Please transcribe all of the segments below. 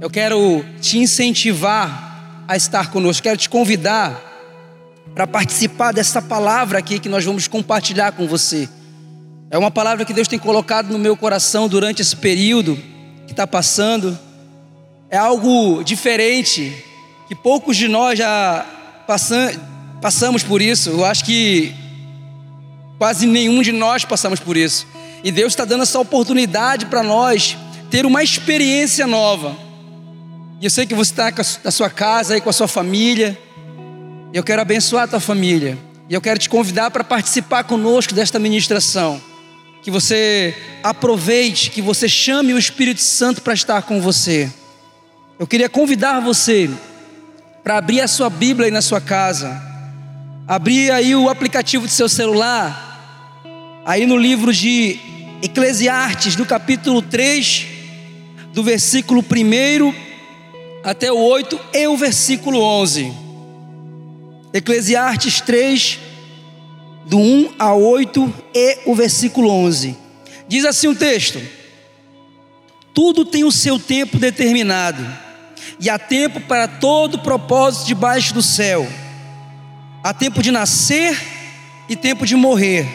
eu quero te incentivar a estar conosco, quero te convidar para participar dessa palavra aqui que nós vamos compartilhar com você. É uma palavra que Deus tem colocado no meu coração durante esse período que está passando. É algo diferente, que poucos de nós já passam, passamos por isso. Eu acho que quase nenhum de nós passamos por isso. E Deus está dando essa oportunidade para nós ter uma experiência nova. E eu sei que você está na sua casa aí com a sua família. Eu quero abençoar a tua família. E eu quero te convidar para participar conosco desta ministração. Que você aproveite, que você chame o Espírito Santo para estar com você. Eu queria convidar você para abrir a sua Bíblia aí na sua casa. Abrir aí o aplicativo do seu celular. Aí no livro de Eclesiastes, no capítulo 3, do versículo 1 até o 8 e o versículo 11. Eclesiastes 3, do 1 a 8 e o versículo 11. Diz assim o texto: Tudo tem o seu tempo determinado, e há tempo para todo propósito debaixo do céu. Há tempo de nascer e tempo de morrer,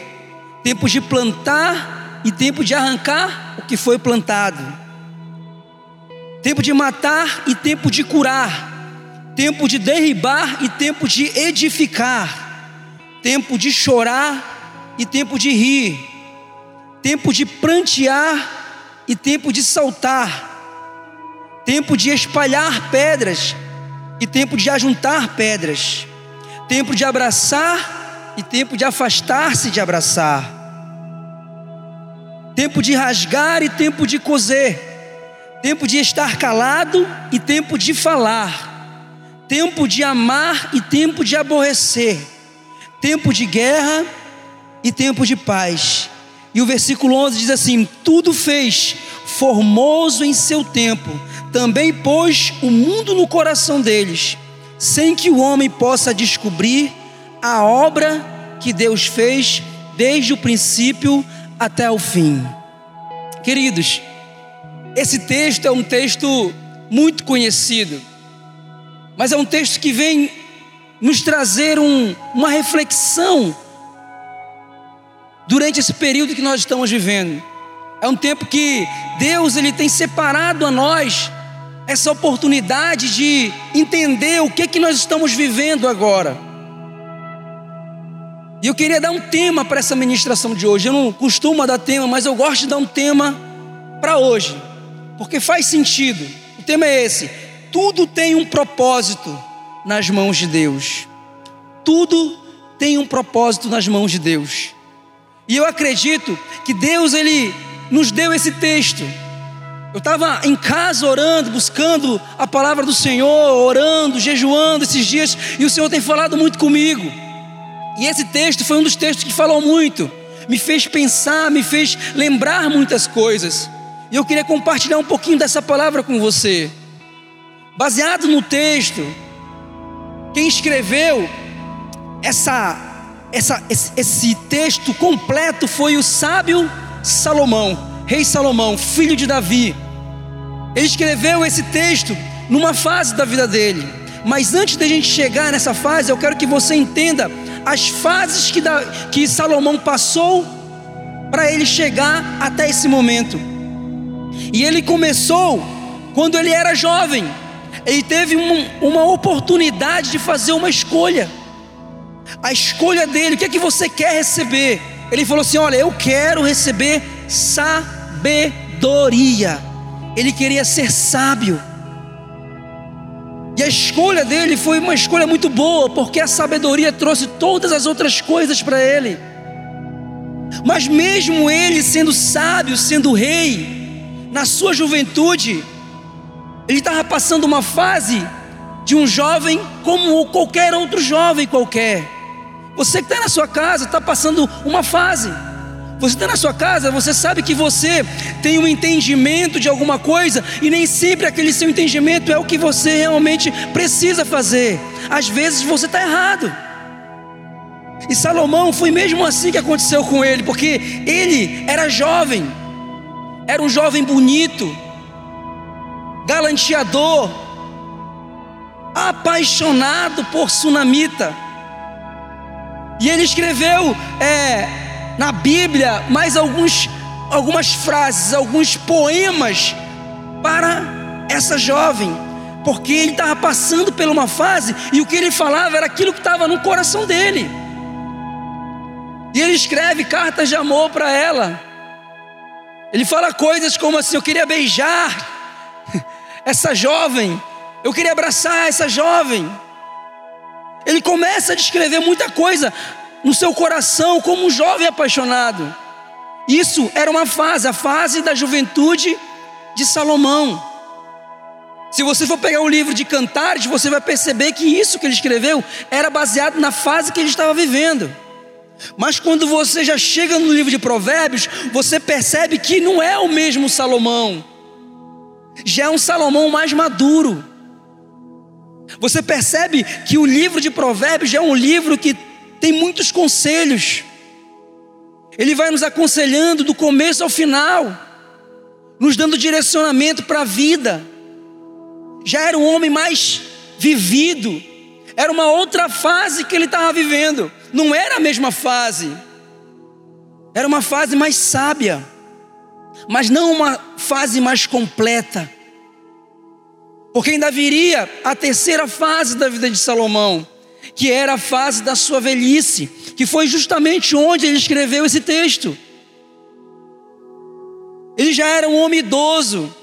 tempo de plantar e tempo de arrancar o que foi plantado tempo de matar e tempo de curar, tempo de derribar e tempo de edificar, tempo de chorar e tempo de rir, tempo de prantear e tempo de saltar, tempo de espalhar pedras e tempo de ajuntar pedras, tempo de abraçar e tempo de afastar-se de abraçar, tempo de rasgar e tempo de coser tempo de estar calado e tempo de falar, tempo de amar e tempo de aborrecer, tempo de guerra e tempo de paz. E o versículo 11 diz assim: Tudo fez formoso em seu tempo, também pôs o mundo no coração deles, sem que o homem possa descobrir a obra que Deus fez desde o princípio até o fim. Queridos, esse texto é um texto muito conhecido, mas é um texto que vem nos trazer um, uma reflexão durante esse período que nós estamos vivendo. É um tempo que Deus ele tem separado a nós essa oportunidade de entender o que que nós estamos vivendo agora. E eu queria dar um tema para essa ministração de hoje. Eu não costumo dar tema, mas eu gosto de dar um tema para hoje porque faz sentido. O tema é esse: tudo tem um propósito nas mãos de Deus. Tudo tem um propósito nas mãos de Deus. E eu acredito que Deus ele nos deu esse texto. Eu estava em casa orando, buscando a palavra do Senhor, orando, jejuando esses dias, e o Senhor tem falado muito comigo. E esse texto foi um dos textos que falou muito, me fez pensar, me fez lembrar muitas coisas. E eu queria compartilhar um pouquinho dessa palavra com você. Baseado no texto, quem escreveu essa, essa, esse, texto completo foi o sábio Salomão, rei Salomão, filho de Davi. Ele escreveu esse texto numa fase da vida dele. Mas antes da gente chegar nessa fase, eu quero que você entenda as fases que, da, que Salomão passou para ele chegar até esse momento. E ele começou quando ele era jovem. Ele teve um, uma oportunidade de fazer uma escolha. A escolha dele, o que é que você quer receber? Ele falou assim: Olha, eu quero receber sabedoria. Ele queria ser sábio. E a escolha dele foi uma escolha muito boa, porque a sabedoria trouxe todas as outras coisas para ele. Mas mesmo ele sendo sábio, sendo rei, na sua juventude, ele estava passando uma fase de um jovem como qualquer outro jovem qualquer. Você que está na sua casa está passando uma fase. Você está na sua casa, você sabe que você tem um entendimento de alguma coisa e nem sempre aquele seu entendimento é o que você realmente precisa fazer. Às vezes você está errado. E Salomão foi mesmo assim que aconteceu com ele, porque ele era jovem era um jovem bonito, galanteador, apaixonado por Sunamita. E ele escreveu é, na Bíblia mais alguns, algumas frases, alguns poemas para essa jovem, porque ele estava passando por uma fase e o que ele falava era aquilo que estava no coração dele. E ele escreve cartas de amor para ela. Ele fala coisas como assim: Eu queria beijar essa jovem, eu queria abraçar essa jovem. Ele começa a descrever muita coisa no seu coração como um jovem apaixonado. Isso era uma fase, a fase da juventude de Salomão. Se você for pegar o livro de Cantares, você vai perceber que isso que ele escreveu era baseado na fase que ele estava vivendo. Mas quando você já chega no livro de Provérbios, você percebe que não é o mesmo Salomão, já é um Salomão mais maduro. Você percebe que o livro de Provérbios é um livro que tem muitos conselhos. Ele vai nos aconselhando do começo ao final, nos dando direcionamento para a vida. Já era um homem mais vivido, era uma outra fase que ele estava vivendo, não era a mesma fase, era uma fase mais sábia, mas não uma fase mais completa. Porque ainda viria a terceira fase da vida de Salomão, que era a fase da sua velhice, que foi justamente onde ele escreveu esse texto. Ele já era um homem idoso,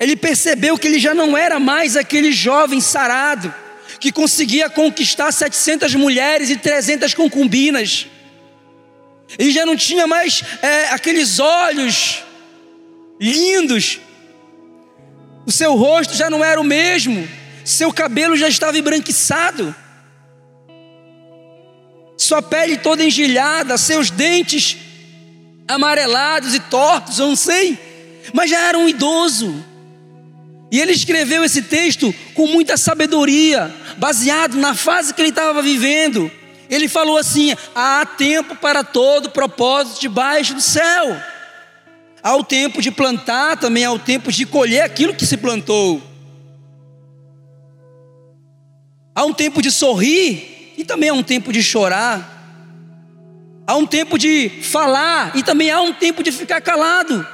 ele percebeu que ele já não era mais aquele jovem sarado, que conseguia conquistar 700 mulheres e 300 concubinas. Ele já não tinha mais é, aqueles olhos lindos o seu rosto já não era o mesmo, seu cabelo já estava embranquiçado, sua pele toda engilhada, seus dentes amarelados e tortos, eu não sei, mas já era um idoso. E ele escreveu esse texto com muita sabedoria, baseado na fase que ele estava vivendo. Ele falou assim: há tempo para todo propósito debaixo do céu. Há o tempo de plantar, também há o tempo de colher aquilo que se plantou. Há um tempo de sorrir e também há um tempo de chorar. Há um tempo de falar e também há um tempo de ficar calado.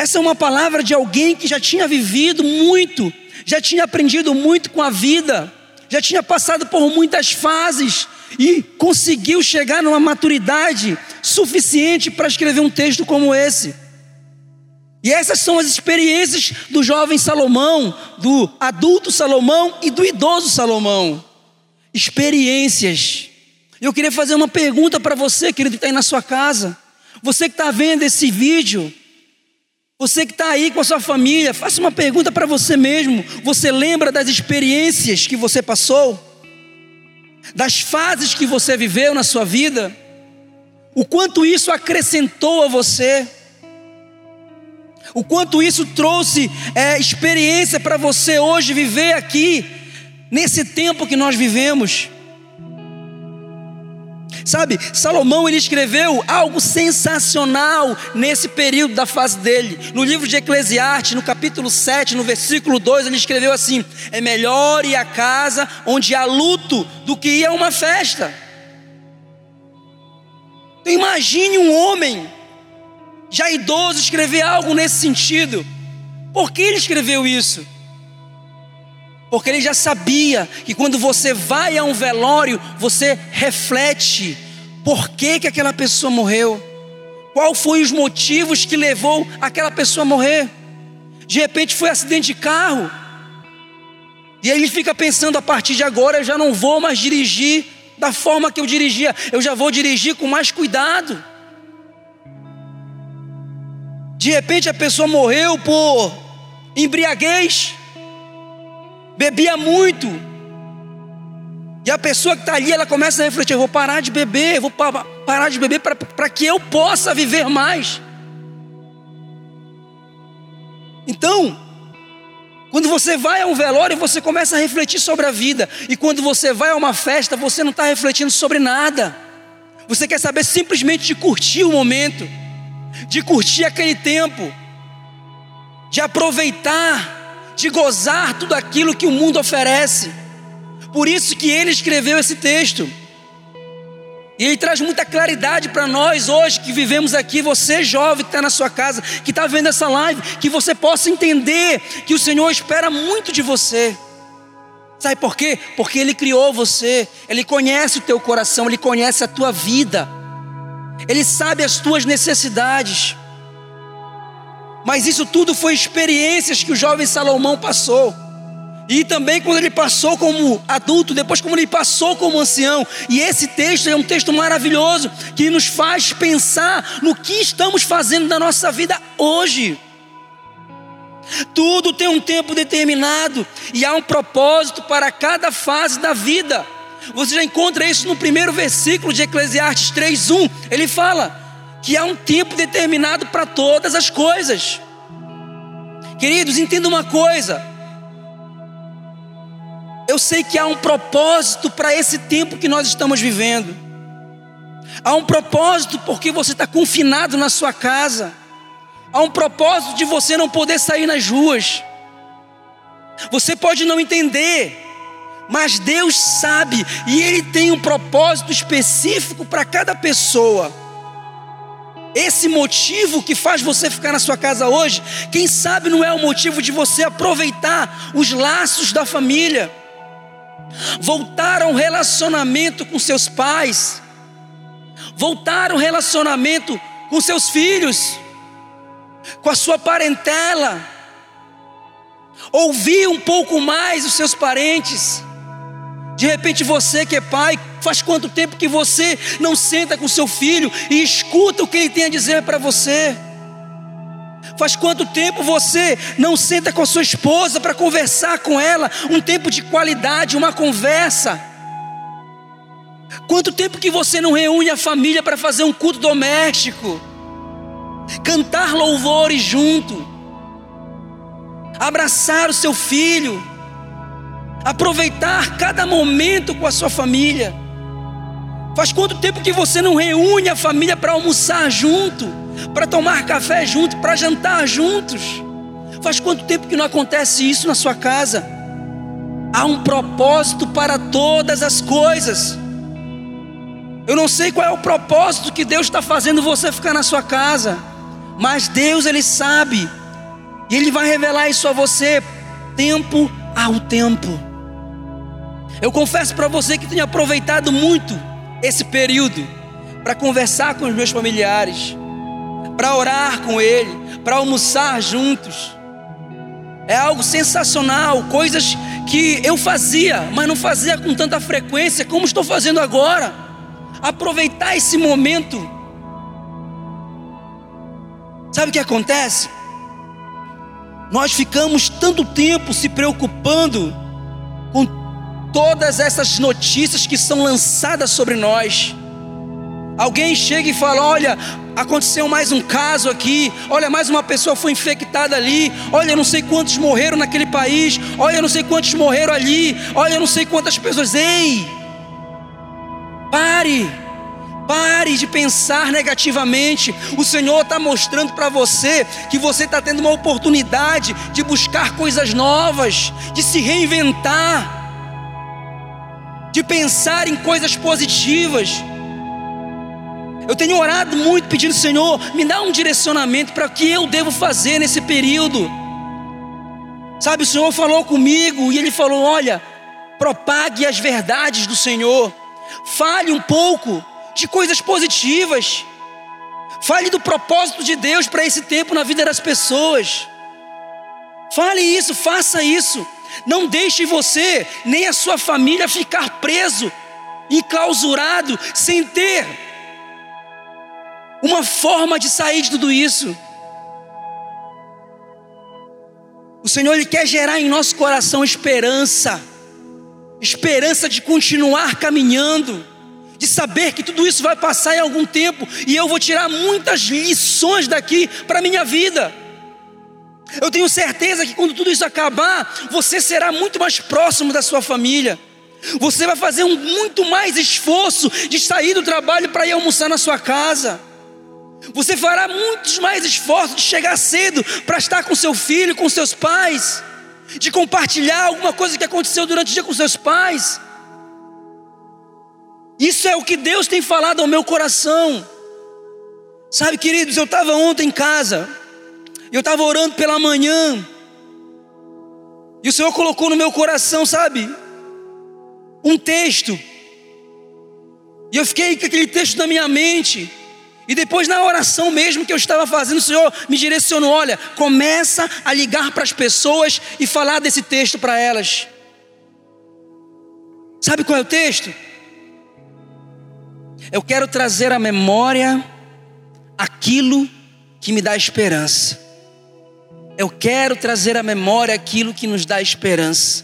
Essa é uma palavra de alguém que já tinha vivido muito, já tinha aprendido muito com a vida, já tinha passado por muitas fases e conseguiu chegar numa maturidade suficiente para escrever um texto como esse. E essas são as experiências do jovem Salomão, do adulto Salomão e do idoso Salomão. Experiências. Eu queria fazer uma pergunta para você, querido, que está aí na sua casa. Você que está vendo esse vídeo, você que está aí com a sua família, faça uma pergunta para você mesmo. Você lembra das experiências que você passou? Das fases que você viveu na sua vida? o quanto isso acrescentou a você, o quanto isso trouxe é, experiência para você hoje viver aqui, nesse tempo que nós vivemos. Sabe, Salomão ele escreveu algo sensacional nesse período da fase dele. No livro de Eclesiastes, no capítulo 7, no versículo 2, ele escreveu assim: É melhor ir à casa onde há luto do que ir a uma festa. Imagine um homem já idoso escrever algo nesse sentido. Por que ele escreveu isso? Porque ele já sabia que quando você vai a um velório, você reflete por que, que aquela pessoa morreu. Qual foi os motivos que levou aquela pessoa a morrer? De repente foi acidente de carro. E aí ele fica pensando a partir de agora eu já não vou mais dirigir da forma que eu dirigia, eu já vou dirigir com mais cuidado. De repente a pessoa morreu por embriaguez, bebia muito, e a pessoa que está ali, ela começa a refletir: vou parar de beber, vou parar de beber para que eu possa viver mais. Então, quando você vai a um velório, você começa a refletir sobre a vida. E quando você vai a uma festa, você não está refletindo sobre nada. Você quer saber simplesmente de curtir o momento, de curtir aquele tempo. de aproveitar, de gozar tudo aquilo que o mundo oferece. Por isso que ele escreveu esse texto. E ele traz muita claridade para nós hoje que vivemos aqui, você jovem que está na sua casa, que está vendo essa live, que você possa entender que o Senhor espera muito de você. Sabe por quê? Porque Ele criou você, Ele conhece o teu coração, Ele conhece a tua vida, Ele sabe as tuas necessidades. Mas isso tudo foi experiências que o jovem Salomão passou. E também quando ele passou como adulto, depois como ele passou como ancião. E esse texto é um texto maravilhoso que nos faz pensar no que estamos fazendo na nossa vida hoje. Tudo tem um tempo determinado e há um propósito para cada fase da vida. Você já encontra isso no primeiro versículo de Eclesiastes 3:1. Ele fala que há um tempo determinado para todas as coisas. Queridos, entenda uma coisa: eu sei que há um propósito para esse tempo que nós estamos vivendo. Há um propósito porque você está confinado na sua casa. Há um propósito de você não poder sair nas ruas. Você pode não entender, mas Deus sabe e Ele tem um propósito específico para cada pessoa. Esse motivo que faz você ficar na sua casa hoje, quem sabe não é o motivo de você aproveitar os laços da família. Voltar ao relacionamento com seus pais, voltar ao relacionamento com seus filhos, com a sua parentela, ouvir um pouco mais os seus parentes. De repente você que é pai, faz quanto tempo que você não senta com seu filho e escuta o que ele tem a dizer para você? Faz quanto tempo você não senta com a sua esposa para conversar com ela, um tempo de qualidade, uma conversa? Quanto tempo que você não reúne a família para fazer um culto doméstico? Cantar louvores junto, abraçar o seu filho, aproveitar cada momento com a sua família. Faz quanto tempo que você não reúne a família para almoçar junto? para tomar café junto, para jantar juntos. Faz quanto tempo que não acontece isso na sua casa? Há um propósito para todas as coisas. Eu não sei qual é o propósito que Deus está fazendo você ficar na sua casa, mas Deus Ele sabe, e Ele vai revelar isso a você, tempo ao tempo. Eu confesso para você que tenho aproveitado muito esse período para conversar com os meus familiares, para orar com Ele, para almoçar juntos. É algo sensacional, coisas que eu fazia, mas não fazia com tanta frequência como estou fazendo agora. Aproveitar esse momento. Sabe o que acontece? Nós ficamos tanto tempo se preocupando com todas essas notícias que são lançadas sobre nós. Alguém chega e fala: Olha, aconteceu mais um caso aqui. Olha, mais uma pessoa foi infectada ali. Olha, não sei quantos morreram naquele país. Olha, não sei quantos morreram ali. Olha, não sei quantas pessoas. Ei, pare. Pare de pensar negativamente. O Senhor está mostrando para você que você está tendo uma oportunidade de buscar coisas novas, de se reinventar, de pensar em coisas positivas. Eu tenho orado muito pedindo, Senhor, me dá um direcionamento para o que eu devo fazer nesse período. Sabe, o Senhor falou comigo e Ele falou: olha, propague as verdades do Senhor, fale um pouco de coisas positivas, fale do propósito de Deus para esse tempo na vida das pessoas. Fale isso, faça isso. Não deixe você nem a sua família ficar preso, enclausurado, sem ter uma forma de sair de tudo isso. O Senhor ele quer gerar em nosso coração esperança, esperança de continuar caminhando, de saber que tudo isso vai passar em algum tempo e eu vou tirar muitas lições daqui para minha vida. Eu tenho certeza que quando tudo isso acabar, você será muito mais próximo da sua família. Você vai fazer um muito mais esforço de sair do trabalho para ir almoçar na sua casa. Você fará muitos mais esforços de chegar cedo para estar com seu filho, com seus pais, de compartilhar alguma coisa que aconteceu durante o dia com seus pais. Isso é o que Deus tem falado ao meu coração. Sabe, queridos, eu estava ontem em casa, eu estava orando pela manhã, e o Senhor colocou no meu coração, sabe, um texto, e eu fiquei com aquele texto na minha mente, e depois na oração mesmo que eu estava fazendo, o Senhor me direcionou: olha, começa a ligar para as pessoas e falar desse texto para elas. Sabe qual é o texto? Eu quero trazer à memória aquilo que me dá esperança. Eu quero trazer à memória aquilo que nos dá esperança.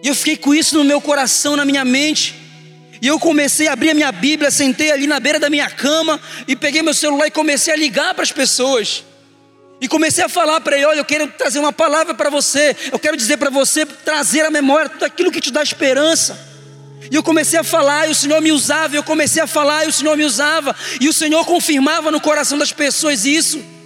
E eu fiquei com isso no meu coração, na minha mente. E eu comecei a abrir a minha Bíblia, sentei ali na beira da minha cama e peguei meu celular e comecei a ligar para as pessoas. E comecei a falar para ele: olha, eu quero trazer uma palavra para você. Eu quero dizer para você, trazer à memória tudo aquilo que te dá esperança. E eu comecei a falar, e o Senhor me usava, e eu comecei a falar, e o Senhor me usava, e o Senhor confirmava no coração das pessoas isso.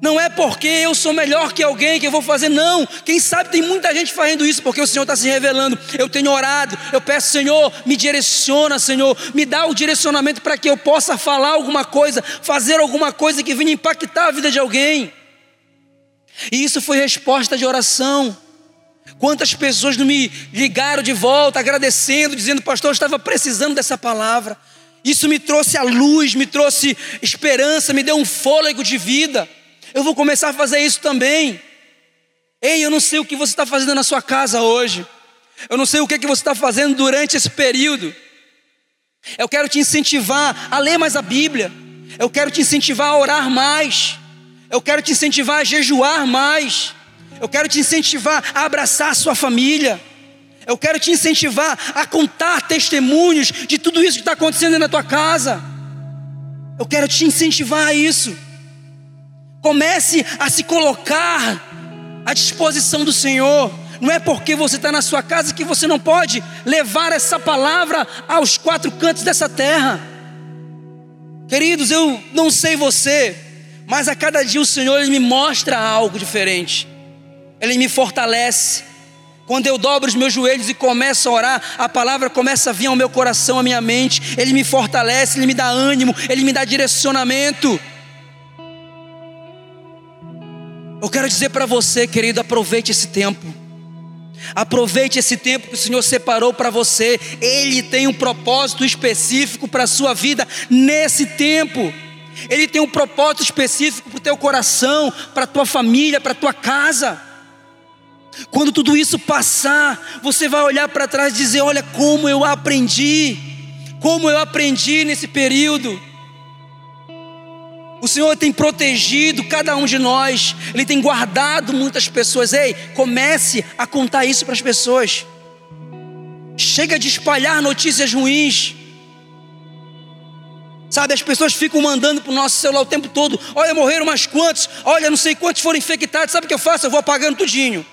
Não é porque eu sou melhor que alguém que eu vou fazer, não. Quem sabe tem muita gente fazendo isso porque o Senhor está se revelando. Eu tenho orado, eu peço, Senhor, me direciona, Senhor, me dá o direcionamento para que eu possa falar alguma coisa, fazer alguma coisa que venha impactar a vida de alguém. E isso foi resposta de oração. Quantas pessoas não me ligaram de volta, agradecendo, dizendo, pastor, eu estava precisando dessa palavra. Isso me trouxe a luz, me trouxe esperança, me deu um fôlego de vida. Eu vou começar a fazer isso também. Ei, eu não sei o que você está fazendo na sua casa hoje. Eu não sei o que, é que você está fazendo durante esse período. Eu quero te incentivar a ler mais a Bíblia. Eu quero te incentivar a orar mais. Eu quero te incentivar a jejuar mais. Eu quero te incentivar a abraçar a sua família. Eu quero te incentivar a contar testemunhos de tudo isso que está acontecendo na tua casa. Eu quero te incentivar a isso. Comece a se colocar à disposição do Senhor. Não é porque você está na sua casa que você não pode levar essa palavra aos quatro cantos dessa terra. Queridos, eu não sei você, mas a cada dia o Senhor me mostra algo diferente. Ele me fortalece. Quando eu dobro os meus joelhos e começo a orar, a palavra começa a vir ao meu coração, à minha mente. Ele me fortalece, ele me dá ânimo, ele me dá direcionamento. Eu quero dizer para você, querido, aproveite esse tempo. Aproveite esse tempo que o Senhor separou para você. Ele tem um propósito específico para a sua vida nesse tempo. Ele tem um propósito específico para o teu coração, para a tua família, para a tua casa. Quando tudo isso passar, você vai olhar para trás e dizer: Olha como eu aprendi, como eu aprendi nesse período. O Senhor tem protegido cada um de nós, Ele tem guardado muitas pessoas. Ei, comece a contar isso para as pessoas. Chega de espalhar notícias ruins. Sabe, as pessoas ficam mandando para o nosso celular o tempo todo: olha, morreram mais quantos, olha, não sei quantos foram infectados. Sabe o que eu faço? Eu vou apagando tudinho.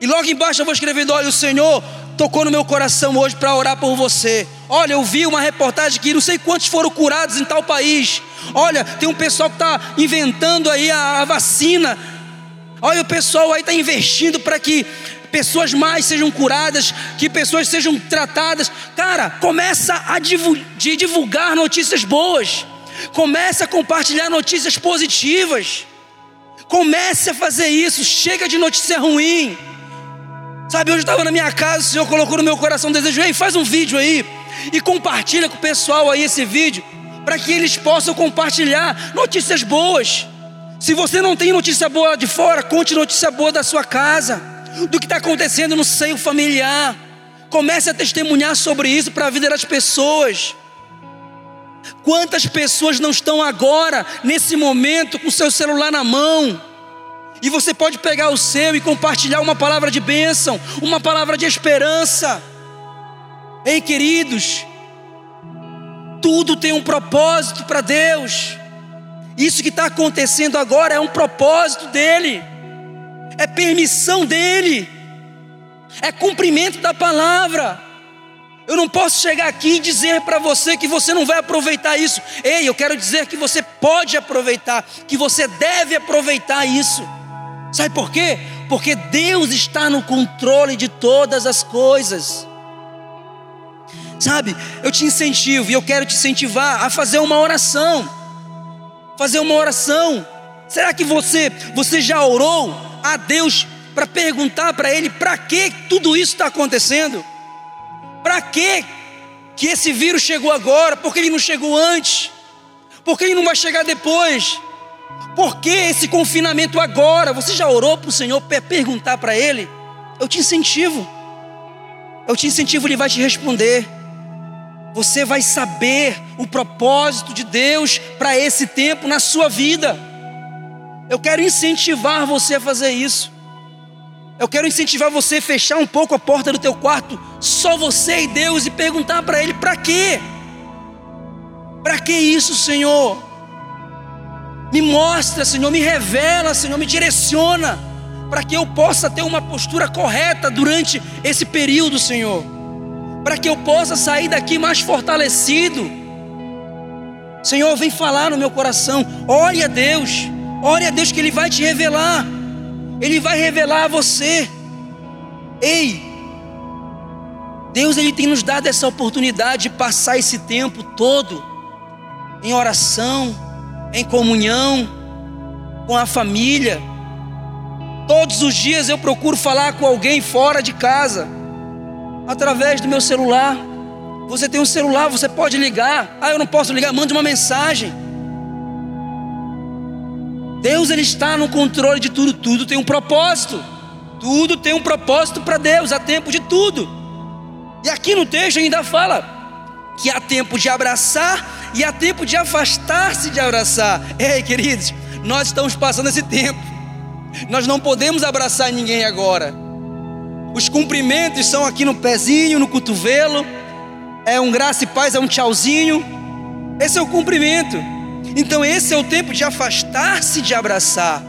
E logo embaixo eu vou escrevendo: olha, o Senhor tocou no meu coração hoje para orar por você. Olha, eu vi uma reportagem que não sei quantos foram curados em tal país. Olha, tem um pessoal que está inventando aí a, a vacina. Olha, o pessoal aí está investindo para que pessoas mais sejam curadas, que pessoas sejam tratadas. Cara, começa a divulgar notícias boas. Comece a compartilhar notícias positivas. Comece a fazer isso. Chega de notícia ruim. Sabe, hoje eu estava na minha casa, o Senhor colocou no meu coração um desejo, ei, faz um vídeo aí e compartilha com o pessoal aí esse vídeo, para que eles possam compartilhar notícias boas. Se você não tem notícia boa de fora, conte notícia boa da sua casa, do que está acontecendo no seio familiar. Comece a testemunhar sobre isso para a vida das pessoas. Quantas pessoas não estão agora, nesse momento, com o seu celular na mão? E você pode pegar o seu e compartilhar uma palavra de bênção, uma palavra de esperança. Ei, queridos, tudo tem um propósito para Deus. Isso que está acontecendo agora é um propósito dEle, é permissão dEle, é cumprimento da palavra. Eu não posso chegar aqui e dizer para você que você não vai aproveitar isso. Ei, eu quero dizer que você pode aproveitar, que você deve aproveitar isso. Sabe por quê? Porque Deus está no controle de todas as coisas. Sabe, eu te incentivo e eu quero te incentivar a fazer uma oração. Fazer uma oração. Será que você, você já orou a Deus para perguntar para Ele para que tudo isso está acontecendo? Para que que esse vírus chegou agora? Por que ele não chegou antes? Por que ele não vai chegar depois? Por que esse confinamento agora? Você já orou para o Senhor perguntar para Ele? Eu te incentivo. Eu te incentivo, Ele vai te responder. Você vai saber o propósito de Deus para esse tempo na sua vida. Eu quero incentivar você a fazer isso. Eu quero incentivar você a fechar um pouco a porta do teu quarto, só você e Deus, e perguntar para Ele: para quê? Para que isso, Senhor? Me mostra, Senhor, me revela, Senhor, me direciona, para que eu possa ter uma postura correta durante esse período, Senhor, para que eu possa sair daqui mais fortalecido. Senhor, vem falar no meu coração, ore a Deus, ore a Deus que Ele vai te revelar. Ele vai revelar a você. Ei, Deus ele tem nos dado essa oportunidade de passar esse tempo todo em oração, em comunhão com a família. Todos os dias eu procuro falar com alguém fora de casa, através do meu celular. Você tem um celular, você pode ligar. Ah, eu não posso ligar, mande uma mensagem. Deus ele está no controle de tudo, tudo tem um propósito. Tudo tem um propósito para Deus, há tempo de tudo. E aqui no texto ainda fala que há tempo de abraçar e há tempo de afastar-se de abraçar. Ei, queridos, nós estamos passando esse tempo. Nós não podemos abraçar ninguém agora. Os cumprimentos são aqui no pezinho, no cotovelo. É um graça e paz, é um tchauzinho. Esse é o cumprimento. Então esse é o tempo de afastar-se de abraçar.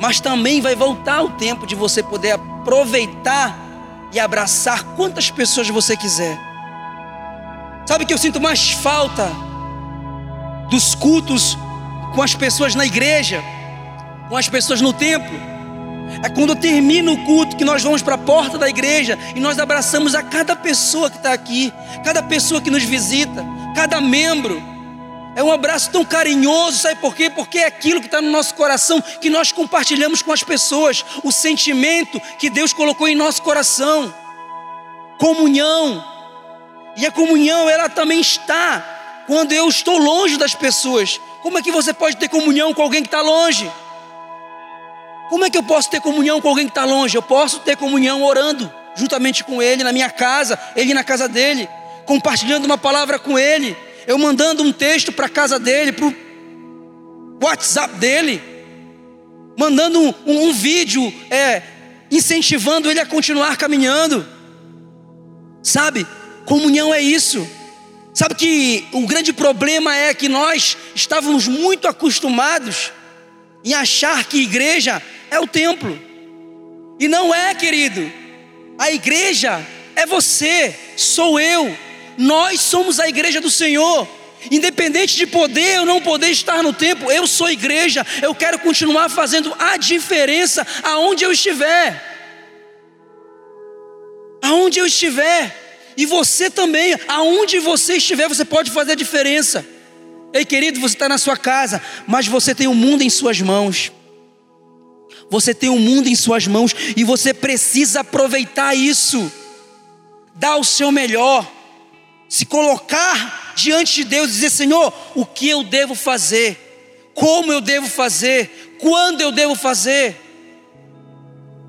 Mas também vai voltar o tempo de você poder aproveitar e abraçar quantas pessoas você quiser. Sabe que eu sinto mais falta dos cultos com as pessoas na igreja, com as pessoas no templo. É quando termina o culto que nós vamos para a porta da igreja e nós abraçamos a cada pessoa que está aqui, cada pessoa que nos visita, cada membro. É um abraço tão carinhoso, sabe por quê? Porque é aquilo que está no nosso coração que nós compartilhamos com as pessoas, o sentimento que Deus colocou em nosso coração, comunhão. E a comunhão, ela também está quando eu estou longe das pessoas. Como é que você pode ter comunhão com alguém que está longe? Como é que eu posso ter comunhão com alguém que está longe? Eu posso ter comunhão orando juntamente com ele na minha casa, ele na casa dele, compartilhando uma palavra com ele eu mandando um texto para a casa dele, para o WhatsApp dele, mandando um, um, um vídeo é, incentivando ele a continuar caminhando. Sabe, comunhão é isso. Sabe que o grande problema é que nós estávamos muito acostumados em achar que igreja é o templo. E não é, querido. A igreja é você, sou eu, nós somos a igreja do Senhor. Independente de poder ou não poder estar no tempo, eu sou igreja, eu quero continuar fazendo a diferença aonde eu estiver. Aonde eu estiver. E você também, aonde você estiver, você pode fazer a diferença. Ei, querido, você está na sua casa, mas você tem o mundo em suas mãos. Você tem o mundo em suas mãos e você precisa aproveitar isso. Dá o seu melhor se colocar diante de Deus e dizer: Senhor, o que eu devo fazer? Como eu devo fazer? Quando eu devo fazer?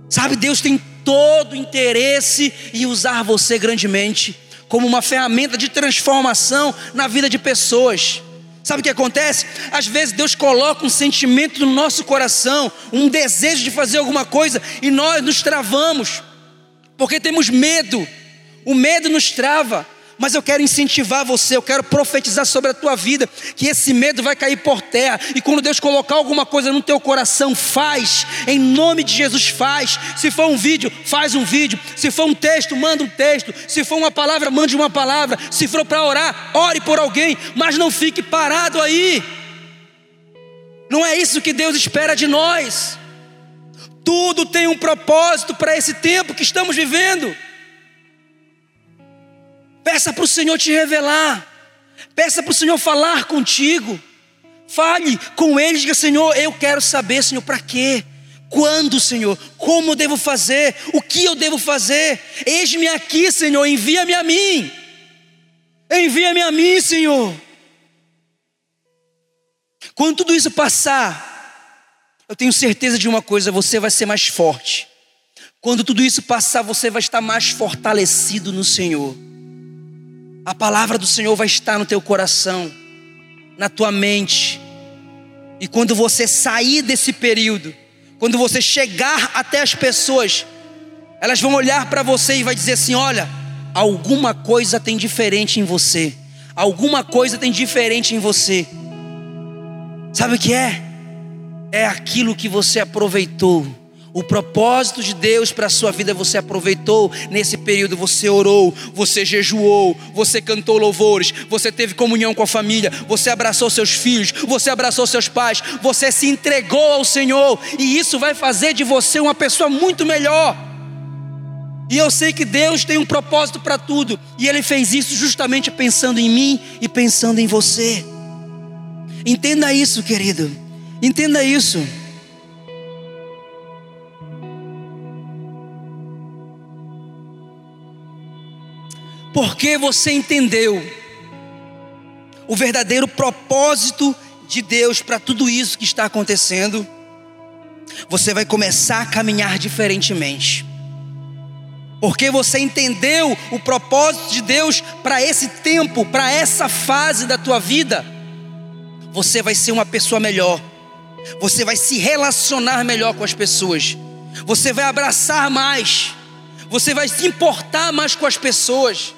Sabe, Deus tem todo interesse em usar você grandemente como uma ferramenta de transformação na vida de pessoas. Sabe o que acontece? Às vezes Deus coloca um sentimento no nosso coração, um desejo de fazer alguma coisa, e nós nos travamos, porque temos medo. O medo nos trava. Mas eu quero incentivar você, eu quero profetizar sobre a tua vida que esse medo vai cair por terra. E quando Deus colocar alguma coisa no teu coração, faz. Em nome de Jesus, faz. Se for um vídeo, faz um vídeo. Se for um texto, manda um texto. Se for uma palavra, mande uma palavra. Se for para orar, ore por alguém, mas não fique parado aí. Não é isso que Deus espera de nós. Tudo tem um propósito para esse tempo que estamos vivendo. Peça para o Senhor te revelar. Peça para o Senhor falar contigo. Fale com Ele, diga: Senhor, eu quero saber, Senhor, para quê? Quando, Senhor? Como eu devo fazer? O que eu devo fazer? Eis-me aqui, Senhor, envia-me a mim. Envia-me a mim, Senhor. Quando tudo isso passar, eu tenho certeza de uma coisa: você vai ser mais forte. Quando tudo isso passar, você vai estar mais fortalecido no Senhor. A palavra do Senhor vai estar no teu coração, na tua mente. E quando você sair desse período, quando você chegar até as pessoas, elas vão olhar para você e vai dizer assim: "Olha, alguma coisa tem diferente em você. Alguma coisa tem diferente em você." Sabe o que é? É aquilo que você aproveitou o propósito de Deus para a sua vida você aproveitou nesse período, você orou, você jejuou, você cantou louvores, você teve comunhão com a família, você abraçou seus filhos, você abraçou seus pais, você se entregou ao Senhor, e isso vai fazer de você uma pessoa muito melhor. E eu sei que Deus tem um propósito para tudo, e Ele fez isso justamente pensando em mim e pensando em você. Entenda isso, querido, entenda isso. Porque você entendeu o verdadeiro propósito de Deus para tudo isso que está acontecendo, você vai começar a caminhar diferentemente. Porque você entendeu o propósito de Deus para esse tempo, para essa fase da tua vida, você vai ser uma pessoa melhor. Você vai se relacionar melhor com as pessoas. Você vai abraçar mais. Você vai se importar mais com as pessoas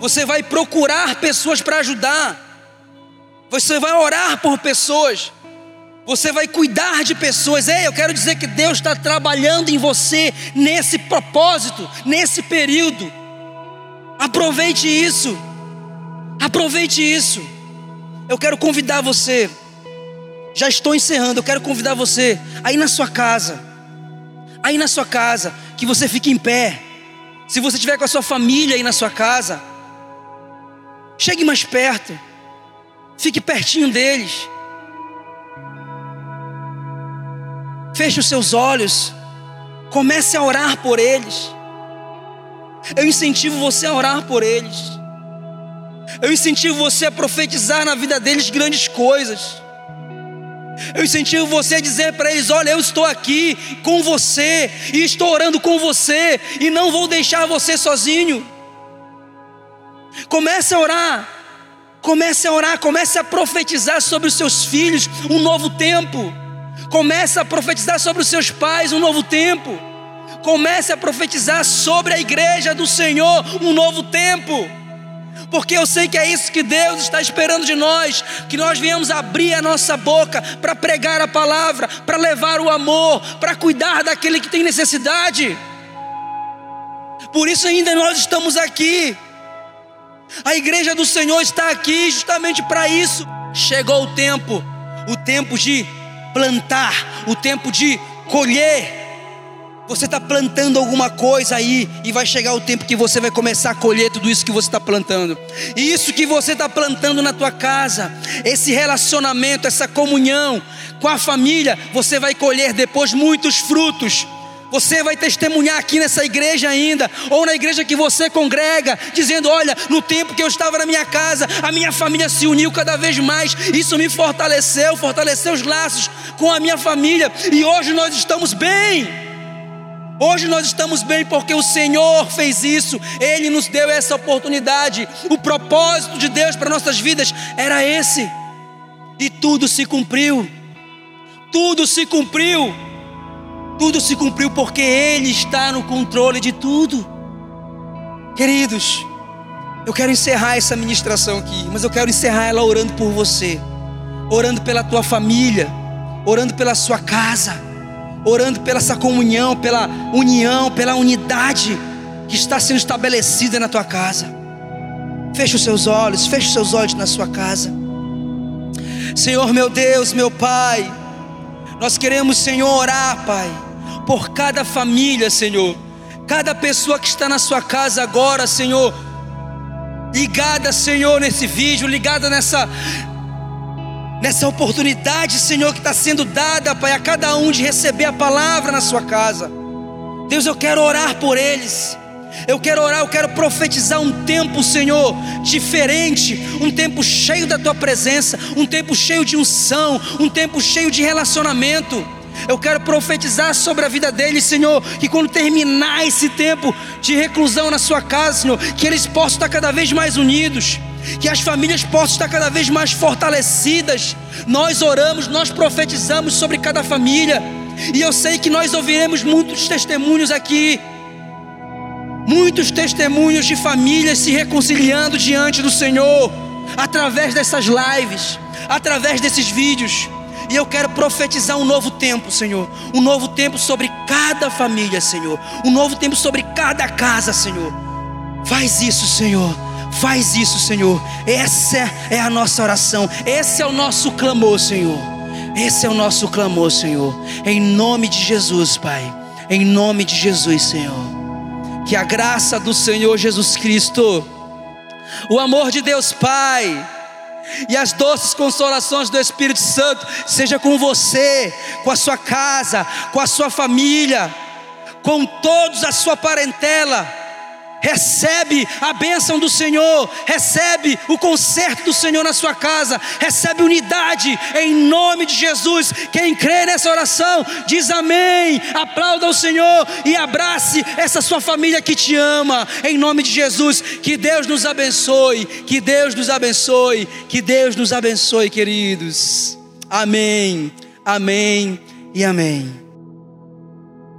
você vai procurar pessoas para ajudar, você vai orar por pessoas, você vai cuidar de pessoas. Ei, eu quero dizer que Deus está trabalhando em você nesse propósito, nesse período. Aproveite isso, aproveite isso. Eu quero convidar você, já estou encerrando, eu quero convidar você aí na sua casa, aí na sua casa, que você fique em pé. Se você estiver com a sua família aí na sua casa, Chegue mais perto. Fique pertinho deles. Feche os seus olhos. Comece a orar por eles. Eu incentivo você a orar por eles. Eu incentivo você a profetizar na vida deles grandes coisas. Eu incentivo você a dizer para eles: Olha, eu estou aqui com você, e estou orando com você, e não vou deixar você sozinho. Comece a orar. Comece a orar, comece a profetizar sobre os seus filhos um novo tempo. Comece a profetizar sobre os seus pais um novo tempo. Comece a profetizar sobre a igreja do Senhor um novo tempo. Porque eu sei que é isso que Deus está esperando de nós, que nós venhamos abrir a nossa boca para pregar a palavra, para levar o amor, para cuidar daquele que tem necessidade. Por isso ainda nós estamos aqui. A igreja do Senhor está aqui justamente para isso. Chegou o tempo, o tempo de plantar, o tempo de colher. Você está plantando alguma coisa aí e vai chegar o tempo que você vai começar a colher tudo isso que você está plantando. Isso que você está plantando na tua casa, esse relacionamento, essa comunhão com a família, você vai colher depois muitos frutos. Você vai testemunhar aqui nessa igreja ainda, ou na igreja que você congrega, dizendo: Olha, no tempo que eu estava na minha casa, a minha família se uniu cada vez mais, isso me fortaleceu, fortaleceu os laços com a minha família, e hoje nós estamos bem. Hoje nós estamos bem porque o Senhor fez isso, Ele nos deu essa oportunidade. O propósito de Deus para nossas vidas era esse, e tudo se cumpriu. Tudo se cumpriu. Tudo se cumpriu porque Ele está no controle de tudo. Queridos, Eu quero encerrar essa ministração aqui, mas eu quero encerrar ela orando por você, orando pela tua família, orando pela sua casa, orando pela essa comunhão, pela união, pela unidade que está sendo estabelecida na tua casa. Feche os seus olhos, feche os seus olhos na sua casa. Senhor meu Deus, meu Pai, nós queremos, Senhor, orar, Pai, por cada família, Senhor, cada pessoa que está na sua casa agora, Senhor, ligada, Senhor, nesse vídeo, ligada nessa nessa oportunidade, Senhor, que está sendo dada, Pai, a cada um de receber a palavra na sua casa. Deus, eu quero orar por eles. Eu quero orar, eu quero profetizar um tempo, Senhor, diferente, um tempo cheio da tua presença, um tempo cheio de unção, um tempo cheio de relacionamento. Eu quero profetizar sobre a vida deles, Senhor, que quando terminar esse tempo de reclusão na sua casa, Senhor, que eles possam estar cada vez mais unidos, que as famílias possam estar cada vez mais fortalecidas. Nós oramos, nós profetizamos sobre cada família, e eu sei que nós ouviremos muitos testemunhos aqui. Muitos testemunhos de famílias se reconciliando diante do Senhor, através dessas lives, através desses vídeos. E eu quero profetizar um novo tempo, Senhor. Um novo tempo sobre cada família, Senhor. Um novo tempo sobre cada casa, Senhor. Faz isso, Senhor. Faz isso, Senhor. Essa é a nossa oração. Esse é o nosso clamor, Senhor. Esse é o nosso clamor, Senhor. Em nome de Jesus, Pai. Em nome de Jesus, Senhor. Que a graça do Senhor Jesus Cristo, o amor de Deus Pai, e as doces consolações do Espírito Santo seja com você, com a sua casa, com a sua família, com todos a sua parentela recebe a bênção do Senhor, recebe o conserto do Senhor na sua casa, recebe unidade em nome de Jesus. Quem crê nessa oração, diz amém, aplauda o Senhor e abrace essa sua família que te ama, em nome de Jesus. Que Deus nos abençoe, que Deus nos abençoe, que Deus nos abençoe, queridos. Amém, amém e amém.